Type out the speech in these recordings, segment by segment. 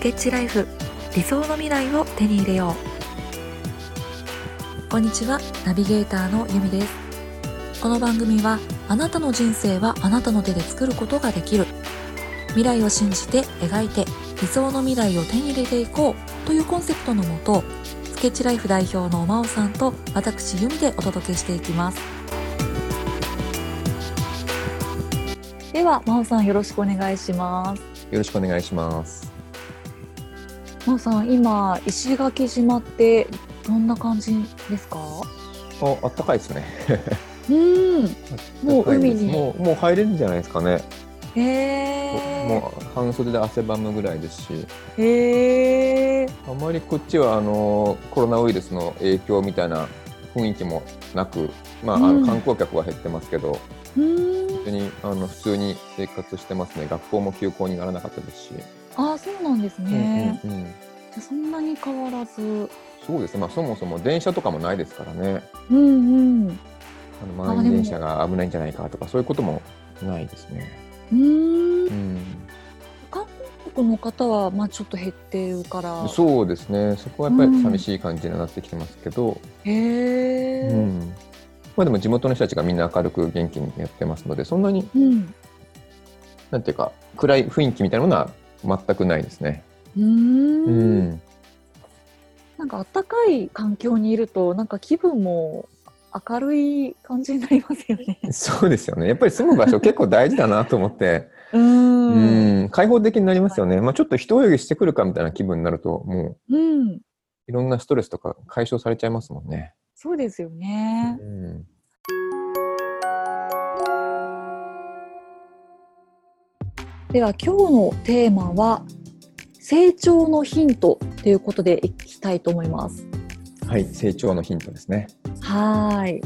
スケッチライフ。理想の未来を手に入れよう。こんにちは。ナビゲーターのゆみです。この番組はあなたの人生はあなたの手で作ることができる。未来を信じて描いて理想の未来を手に入れていこう。というコンセプトのもとスケッチライフ代表の真央さんと私由美でお届けしていきます。では真央さんよろしくお願いします。よろしくお願いします。真央さん今石垣島ってどんな感じですか？ああったかいですね。うん。もう海に。もうもう入れるんじゃないですかね。へえもう半袖で汗ばむぐらいですし。へえあまりこっちはあのコロナウイルスの影響みたいな雰囲気もなく、まあ、あうん。の観光客は減ってますけど、うん。本当にあの普通に生活してますね。学校も休校にならなかったですし、あそうなんですね、うんうんうん。じゃあそんなに変わらず。そうですね、まあ、そもそも電車とかもないですからね。うんうん。あの満員電車が危ないんじゃないかとかそういうこともないですね。うーん。うん。韓国の方はまあちょっと減ってるから。そうですね、そこはやっぱり寂しい感じになってきてますけど、へえううんん。まあ、でも地元の人たちがみんな明るく元気にやってますので、そんなに、うん。なんていうか、暗い雰囲気みたいなものは全くないですね。うーうん。ん、なんか暖かい環境にいるとなんか気分も明るい感じになりますよね。そうですよね、やっぱり住む場所、結構大事だなと思って、ううん。ん、開放的になりますよね、まあ、ちょっと一泳ぎしてくるかみたいな気分になると、もううん、いろんなストレスとか解消されちゃいますもんね。そうですよね。うんでは今日のテーマは成長のヒントということでいきたいと思います。はい、成長のヒントですね。はーい。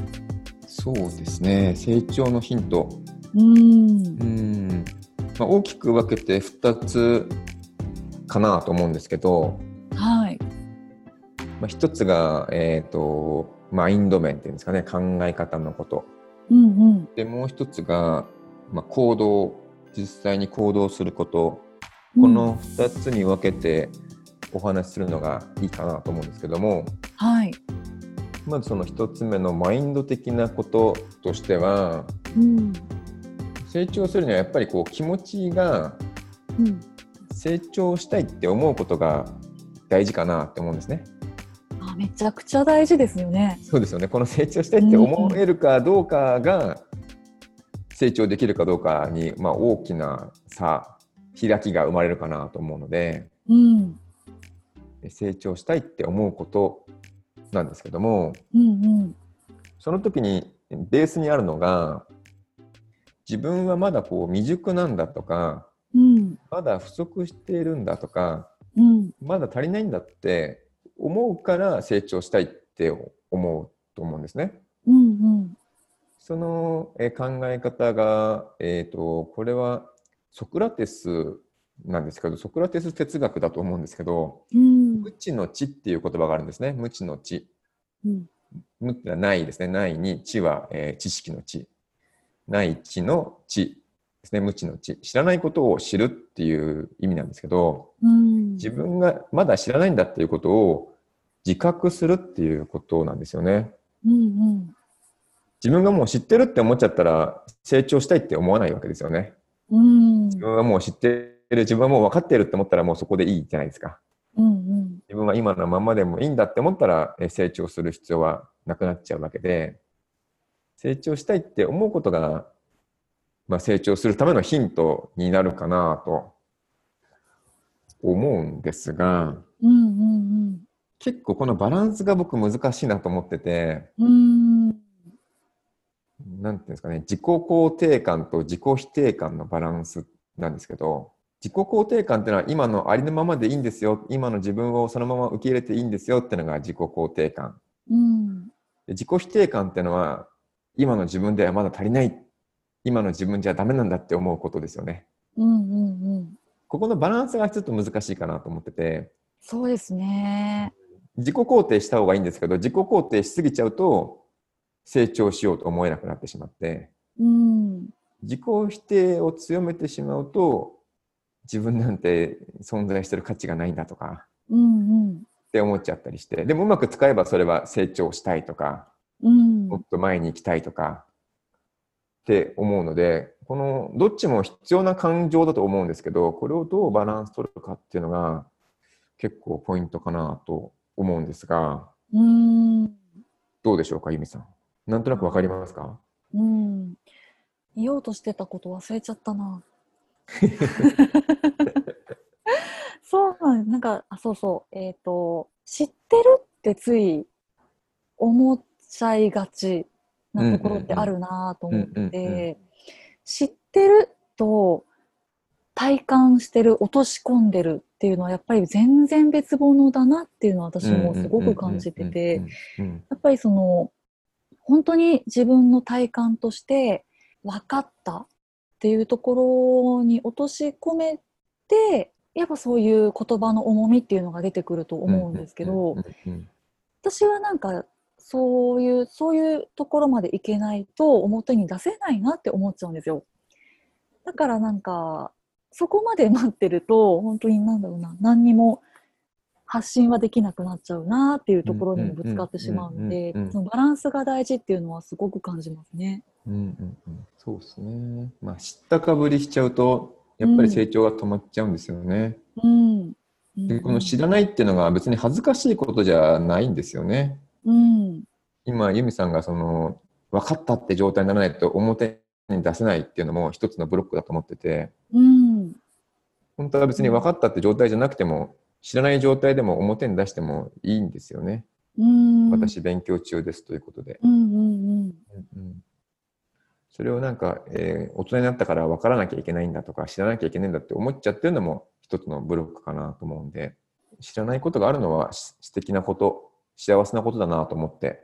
そうですね、成長のヒント。うんう。んまあ、大きく分けて2つかなと思うんですけど、はい。まあ、1つが、えー、とマインド面っていうんですかね考え方のことうんうん。でもう1つが、まあ、行動実際に行動することこの2つに分けてお話しするのがいいかなと思うんですけどもはい。まずその1つ目のマインド的なこととしてはうん。成長するにはやっぱりこう気持ちがうん。成長したいって思うことが大事かなって思うんですね。あめちゃくちゃ大事ですよね。そうですよね。この成長したいって思えるかどうかが成長できるかどうかに、まあ、大きな差開きが生まれるかなと思うのでうん。成長したいって思うことなんですけどもうんうん。その時にベースにあるのが自分はまだこう未熟なんだとかうん。まだ不足しているんだとかうん。まだ足りないんだって思うから成長したいって思うと思うんですね。うんうん。そのえー考え方が、えー、とこれはソクラテスなんですけどソクラテス哲学だと思うんですけどうん無知の知っていう言葉があるんですね無知の知うん。無ってのはないですねないに知は、えー知識の知ない知の知ですね無知の知知らないことを知るっていう意味なんですけどうん。自分がまだ知らないんだっていうことを自覚するっていうことなんですよね。うんうん。自分がもう知ってるって思っちゃったら成長したいって思わないわけですよね。うん。自分はもう知ってる、自分はもう分かってるって思ったらもうそこでいいじゃないですか。うんうん。自分は今のままでもいいんだって思ったらえ成長する必要はなくなっちゃうわけで、成長したいって思うことが、まあ、成長するためのヒントになるかなと思うんですが、うんうん結構このバランスが僕難しいなと思ってて、うん。うん。なんていうんですかね、自己肯定感と自己否定感のバランスなんですけど、自己肯定感っていうのは今のありのままでいいんですよ、今の自分をそのまま受け入れていいんですよっていうのが自己肯定感。うん。で自己否定感っていうのは今の自分ではまだ足りない、今の自分じゃダメなんだって思うことですよね。うんうんうん。ここのバランスがちょっと難しいかなと思ってて、そうですね。自己肯定した方がいいんですけど、自己肯定しすぎちゃうと成長しようと思えなくなってしまって、うん。自己否定を強めてしまうと自分なんて存在してる価値がないんだとか。うんうん。って思っちゃったりして。でもうまく使えばそれは成長したいとか。うん。もっと前に行きたいとか。って思うのでこのどっちも必要な感情だと思うんですけどこれをどうバランス取るかっていうのが結構ポイントかなと思うんですが。うん。どうでしょうか由美さんなんとなくわかりますか？うん。言おうとしてたこと忘れちゃったな。そうなんなんかあそうそう。えっ、と知ってるってつい思っちゃいがちなところってあるなと思って。知ってると体感してる落とし込んでるっていうのはやっぱり全然別物だなっていうのは私もすごく感じてて。やっぱりその本当に自分の体感として分かったっていうところに落とし込めてやっぱそういう言葉の重みっていうのが出てくると思うんですけど私はなんかそういうそういうところまでいけないと表に出せないなって思っちゃうんですよ。だからなんかそこまで待ってると本当になんだろうな何にも発信はできなくなっちゃうなっていうところにもぶつかってしまうのでそのバランスが大事っていうのはすごく感じますね。うんうんうんそうですね。まあ、知ったかぶりしちゃうと、やっぱり成長が止まっちゃうんですよね。うんで、この知らないっていうのが別に恥ずかしいことじゃないんですよね。うん今、ユミさんがその、分かったって状態にならないと表に出せないっていうのも一つのブロックだと思ってて、うん本当は別に分かったって状態じゃなくても、知らない状態でも表に出してもいいんですよね。うん。私勉強中ですということで。うんうんうん。うんうん。それをなんか、えー大人になったから分からなきゃいけないんだとか知らなきゃいけないんだって思っちゃってるのも一つのブロックかなと思うんで。知らないことがあるのはし素敵なこと幸せなことだなと思って。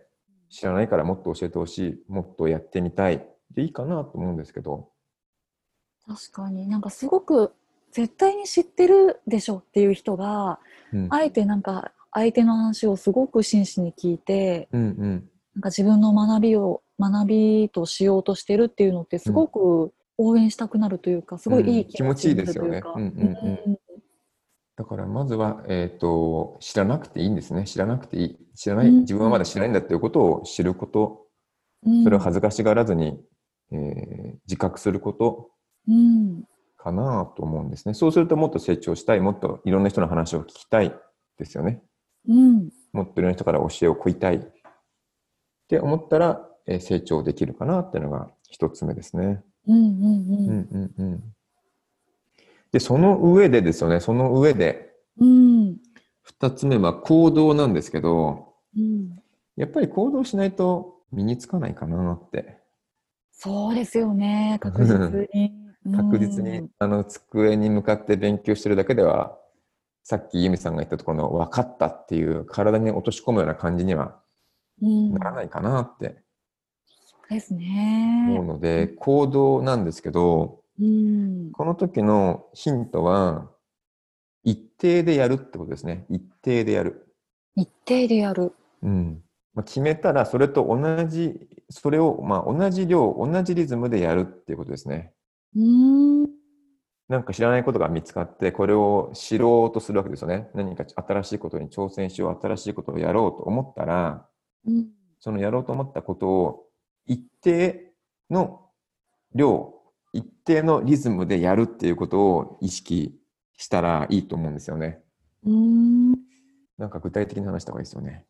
知らないからもっと教えてほしいもっとやってみたいでいいかなと思うんですけど、確かに。なんかすごく絶対に知ってるでしょっていう人がうん、あえてなんか相手の話をすごく真摯に聞いてうんうん。なんか自分の学びを学びとしようとしてるっていうのってすごく応援したくなるというかすごいいい気持ちいいいですよね。だからまずは、えー、と知らなくていいんですね。知らなくていい。知らないうん。自分はまだ知らないんだっていうことを知ること。うん。それを恥ずかしがらずに、えー自覚すること。うんかなと思うんですね。そうするともっと成長したい、もっといろんな人の話を聞きたいですよね。うんもっといろんな人から教えを請いたいって思ったら、えー成長できるかなっていうのが一つ目ですね。うんうんうんうんうん。で、その上でですよね、その上で、うん二つ目は行動なんですけど、うんやっぱり行動しないと身につかないかなって。そうですよね確実に。確実に、あの机に向かって勉強してるだけではさっき由美さんが言ったところの分かったっていう体に落とし込むような感じにはうん。ならないかなってですね。思うので、行動なんですけどうん。この時のヒントは一定でやるってことですね。一定でやる、一定でやる。うん。まあ、決めたらそれと同じそれをまあ同じ量同じリズムでやるっていうことですね。うんなんか知らないことが見つかって、これを知ろうとするわけですよね。何か新しいことに挑戦しよう、新しいことをやろうと思ったら、うんそのやろうと思ったことを一定の量、一定のリズムでやるっていうことを意識したらいいと思うんですよね。うんなんか具体的な話した方がいいですよね。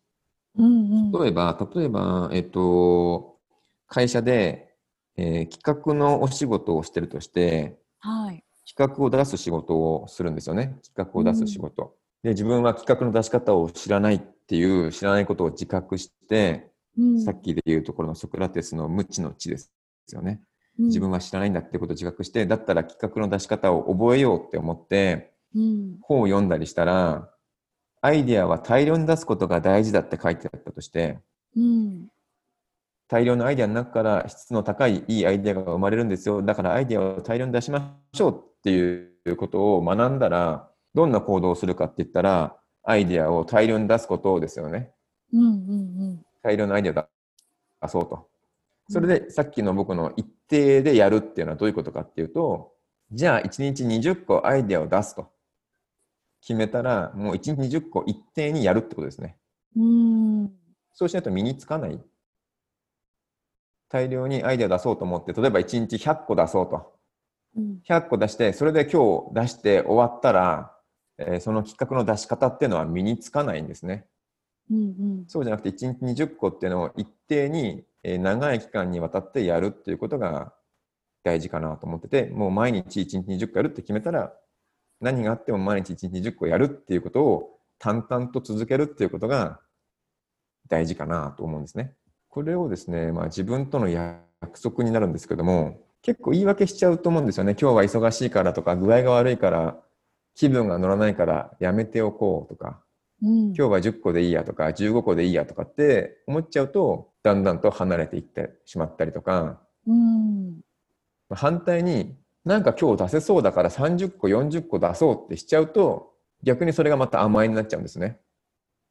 うん例えば、例えば、えっと、会社で、えー企画のお仕事をしてるとして、はい。企画を出す仕事をするんですよね。企画を出す仕事。で、自分は企画の出し方を知らないっていう、知らないことを自覚して、うんさっきで言うところのソクラテスの無知の知ですよね。自分は知らないんだってことを自覚して、だったら企画の出し方を覚えようって思って、うん本を読んだりしたら、アイデアは大量に出すことが大事だって書いてあったとして、うん大量のアイデアの中から質の高いいいアイデアが生まれるんですよ。だからアイデアを大量に出しましょうっていうことを学んだら、どんな行動をするかって言ったら、アイデアを大量に出すことですよね。うんうん大量のアイデアを出そうと。それでさっきの僕の一定でやるっていうのはどういうことかっていうと、じゃあ1日20個アイデアを出すと決めたら、もう1日20個一定にやるってことですね。うん。そうしないと身につかない。大量にアイデア出そうと思って、例えば1日100個出そうと。うん。100個出して、それで今日出して終わったら、えーその企画の出し方っていうのは身につかないんですね。うん。そうじゃなくて1日20個っていうのを一定に、えー長い期間にわたってやるっていうことが大事かなと思ってて、もう毎日1日20個やるって決めたら、何があっても毎日1日20個やるっていうことを淡々と続けるっていうことが大事かなと思うんですね。これをですね、まあ、自分との約束になるんですけども、結構言い訳しちゃうと思うんですよね。今日は忙しいからとか、具合が悪いから、気分が乗らないからやめておこうとか、うん。今日は10個でいいやとか15個でいいやとかって思っちゃうとだんだんと離れていってしまったりとかうん。反対になんか今日出せそうだから30個40個出そうってしちゃうと逆にそれがまた甘えになっちゃうんですね。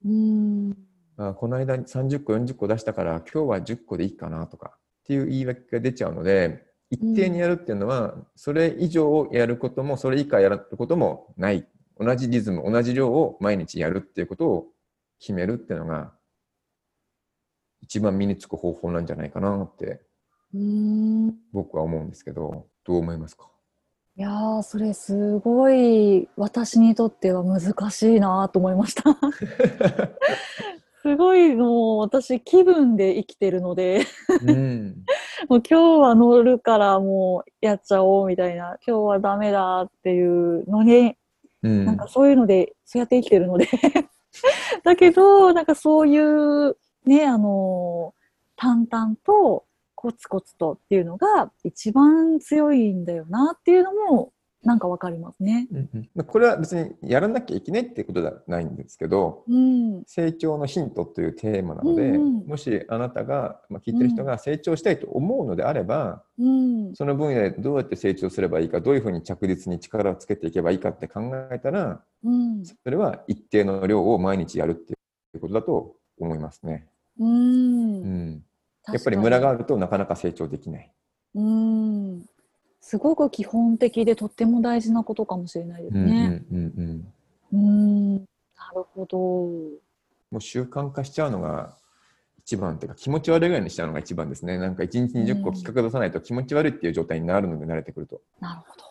うん。あこの間30個40個出したから今日は10個でいいかなとかっていう言い訳が出ちゃうので一定にやるっていうのはそれ以上をやることもそれ以下やることもない同じリズム同じ量を毎日やるっていうことを決めるっていうのが一番身につく方法なんじゃないかなってうん。僕は思うんですけどどう思いますか？いやー、それすごい私にとっては難しいなと思いました。すごいもう私気分で生きてるので、うん。もう今日は乗るからもうやっちゃおうみたいな、今日はダメだっていうのに、うん。なんかそういうので、そうやって生きてるので。だけど、なんかそういうね、あの淡々とコツコツとっていうのが一番強いんだよなっていうのもなんかわかりますね。うんうんまあこれは別にやらなきゃいけないっていうことではないんですけどうん。成長のヒントというテーマなので、うんうんもしあなたが、まあ、聞いてる人が成長したいと思うのであれば、うん。その分野でどうやって成長すればいいかどういうふうに着実に力をつけていけばいいかって考えたらうん。それは一定の量を毎日やるっていうことだと思いますね。うん。うん、やっぱりムラがあるとなかなか成長できない。うん。すごく基本的でとっても大事なことかもしれないですうんうんね。うんうんうん。なるほど。もう習慣化しちゃうのが一番っていうか気持ち悪いぐらいにしちゃうのが一番ですね。なんか1日20個うん企画出さないと気持ち悪いっていう状態になるので慣れてくると。なるほど。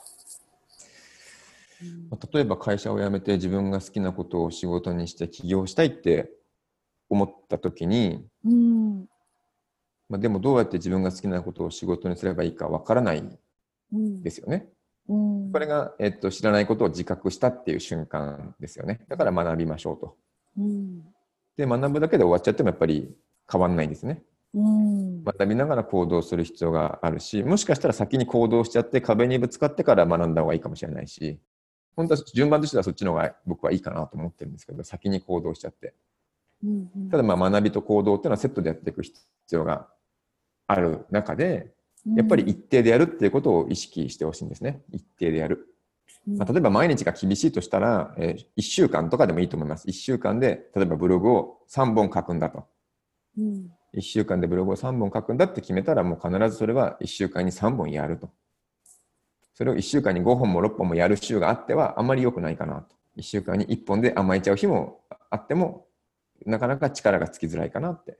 例えば会社を辞めて自分が好きなことを仕事にして起業したいって思った時に、うん。まあ、でもどうやって自分が好きなことを仕事にすればいいかわからないうんですよね。うん。これが、えっと、知らないことを自覚したっていう瞬間ですよね。だから学びましょうと。うん。で、学ぶだけで終わっちゃってもやっぱり変わんないんですね。うん。学びながら行動する必要があるし、もしかしたら先に行動しちゃって壁にぶつかってから学んだ方がいいかもしれないし、本当は順番としてはそっちの方が僕はいいかなと思ってるんですけど、先に行動しちゃって。うんうんただまあ学びと行動っていうのはセットでやっていく必要がある中で、やっぱり一定でやるっていうことを意識してほしいんですね。一定でやる。まあ、例えば毎日が厳しいとしたら、えー1週間とかでもいいと思います。1週間で、例えばブログを3本書くんだと。うん1週間でブログを3本書くんだって決めたら、もう必ずそれは1週間に3本やると。それを1週間に5本も6本もやる週があっては、あまり良くないかなと。1週間に1本で甘えちゃう日もあっても、なかなか力がつきづらいかなって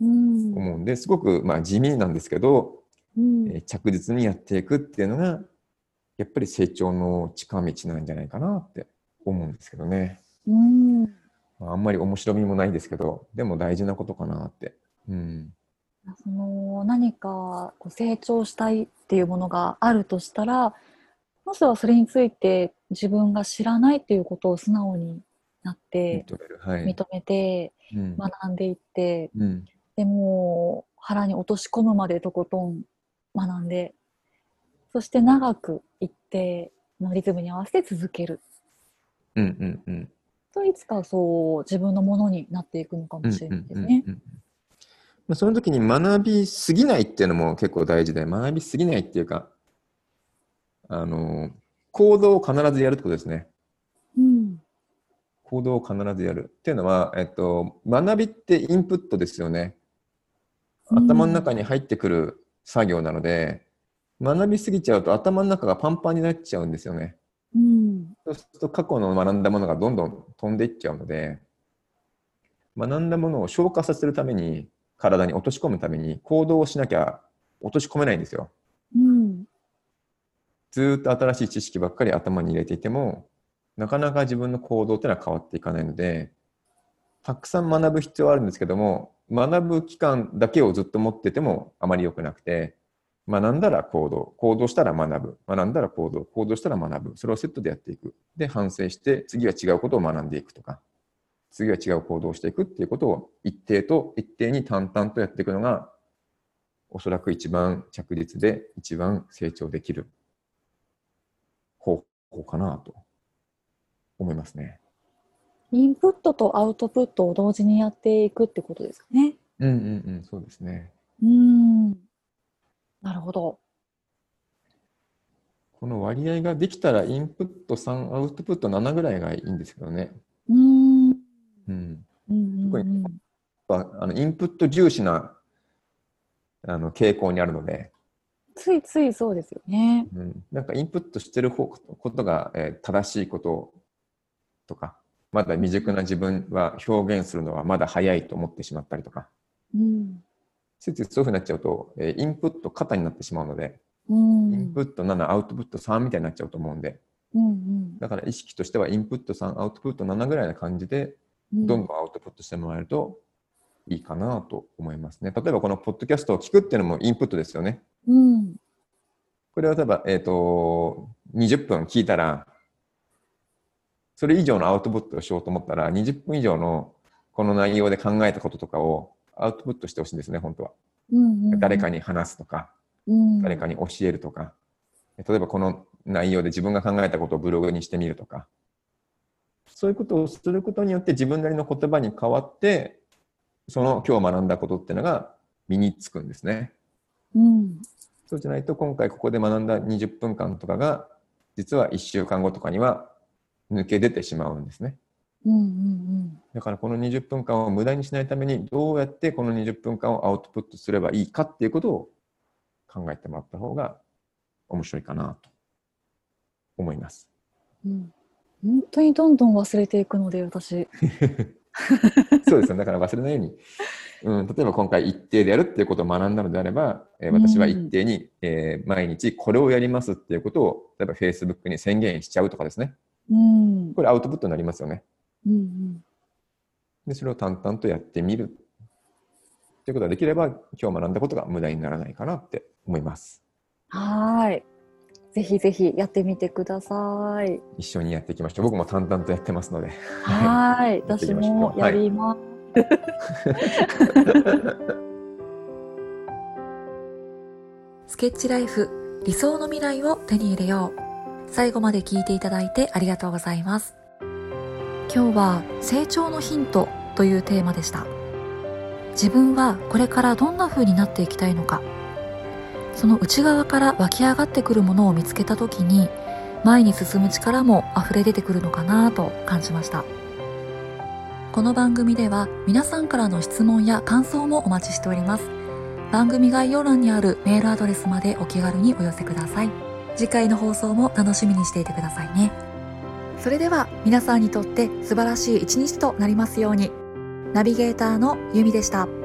うん思うんで、すごくまあ地味なんですけど、うんえー着実にやっていくっていうのが、やっぱり成長の近道なんじゃないかなって思うんですけどね。うんまああんまり面白みもないですけど、でも大事なことかなって。うん。その何かこう成長したいっていうものがあるとしたらまずはそれについて自分が知らないっていうことを素直になって認める。はい。認めてうん学んでいってうん。でも腹に落とし込むまでとことん学んでそして長く一定のリズムに合わせて続けるうんうんうん。といつかそう自分のものになっていくのかもしれないですね。その時に学びすぎないっていうのも結構大事で、学びすぎないっていうか、あの、行動を必ずやるってことですね。うん行動を必ずやる。っていうのは、えっと、学びってインプットですよね。頭の中に入ってくる作業なので、学びすぎちゃうと頭の中がパンパンになっちゃうんですよね。うん。そうすると過去の学んだものがどんどん飛んでいっちゃうので、学んだものを消化させるために、体に落とし込むために行動をしなきゃ落とし込めないんですよ。うん。ずーっと新しい知識ばっかり頭に入れていても、なかなか自分の行動っていうのは変わっていかないので、たくさん学ぶ必要はあるんですけども、学ぶ期間だけをずっと持っててもあまり良くなくて、学んだら行動、行動したら学ぶ、学んだら行動、行動したら学ぶ、それをセットでやっていく。で、反省して、次は違うことを学んでいくとか、次は違う行動をしていくっていうことを一定と一定に淡々とやっていくのが、おそらく一番着実で一番成長できる方法かなと思いますね。インプットとアウトプットを同時にやっていくってことですかね。うんうんうん、そうですね。うん。なるほど。この割合ができたらインプット3、アウトプット7ぐらいがいいんですけどね。うん。うん。うんうん特にああのインプット重視なあの傾向にあるので、ついついそうですよね。うん、なんかインプットしてる方ことが、えー正しいこととか、まだ未熟な自分は表現するのはまだ早いと思ってしまったりとか、うん。ついついそういうふうになっちゃうと、えーインプット型になってしまうので、うん。インプット7、アウトプット3みたいになっちゃうと思うんで、うんうんだから意識としてはインプット3、アウトプット7ぐらいな感じで、うん。どんどんアウトプットしてもらえるといいかなと思いますね。例えばこのポッドキャストを聞くっていうのもインプットですよね。うん。これは例えば、えっ、と、20分聞いたら、それ以上のアウトプットをしようと思ったら、20分以上のこの内容で考えたこととかをアウトプットしてほしいんですね、本当は。うんうん。誰かに話すとか、うん。誰かに教えるとか、例えばこの内容で自分が考えたことをブログにしてみるとか、そういうことをすることによって自分なりの言葉に変わって、その今日学んだことっていうのが身につくんですね。うん。そうじゃないと今回ここで学んだ20分間とかが実は1週間後とかには抜け出てしまうんですね。うんうんだからこの20分間を無駄にしないためにどうやってこの20分間をアウトプットすればいいかっていうことを考えてもらった方が面白いかなと思います。うん。うん。本当にどんどん忘れていくので、私。そうですよだから忘れないように、うん、例えば今回一定でやるっていうことを学んだのであれば、えー私は一定に、えー毎日これをやりますっていうことを例えば Facebook に宣言しちゃうとかですね。うん。これアウトプットになりますよね。うんうん。で、それを淡々とやってみる。ということができれば、今日学んだことが無駄にならないかなって思います。はーい。ぜひぜひやってみてください。一緒にやっていきましょう。僕も淡々とやってますので。はーい。私もやります。スケッチライフ理想の未来を手に入れよう最後まで聞いていただいてありがとうございます。今日は成長のヒントというテーマでした。自分はこれからどんな風になっていきたいのか。その内側から湧き上がってくるものを見つけた時に前に進む力も溢れ出てくるのかなと感じました。この番組では皆さんからの質問や感想もお待ちしております。番組概要欄にあるメールアドレスまでお気軽にお寄せください。次回の放送も楽しみにしていてくださいねそれでは皆さんにとって素晴らしい一日となりますようにナビゲーターのゆみでした。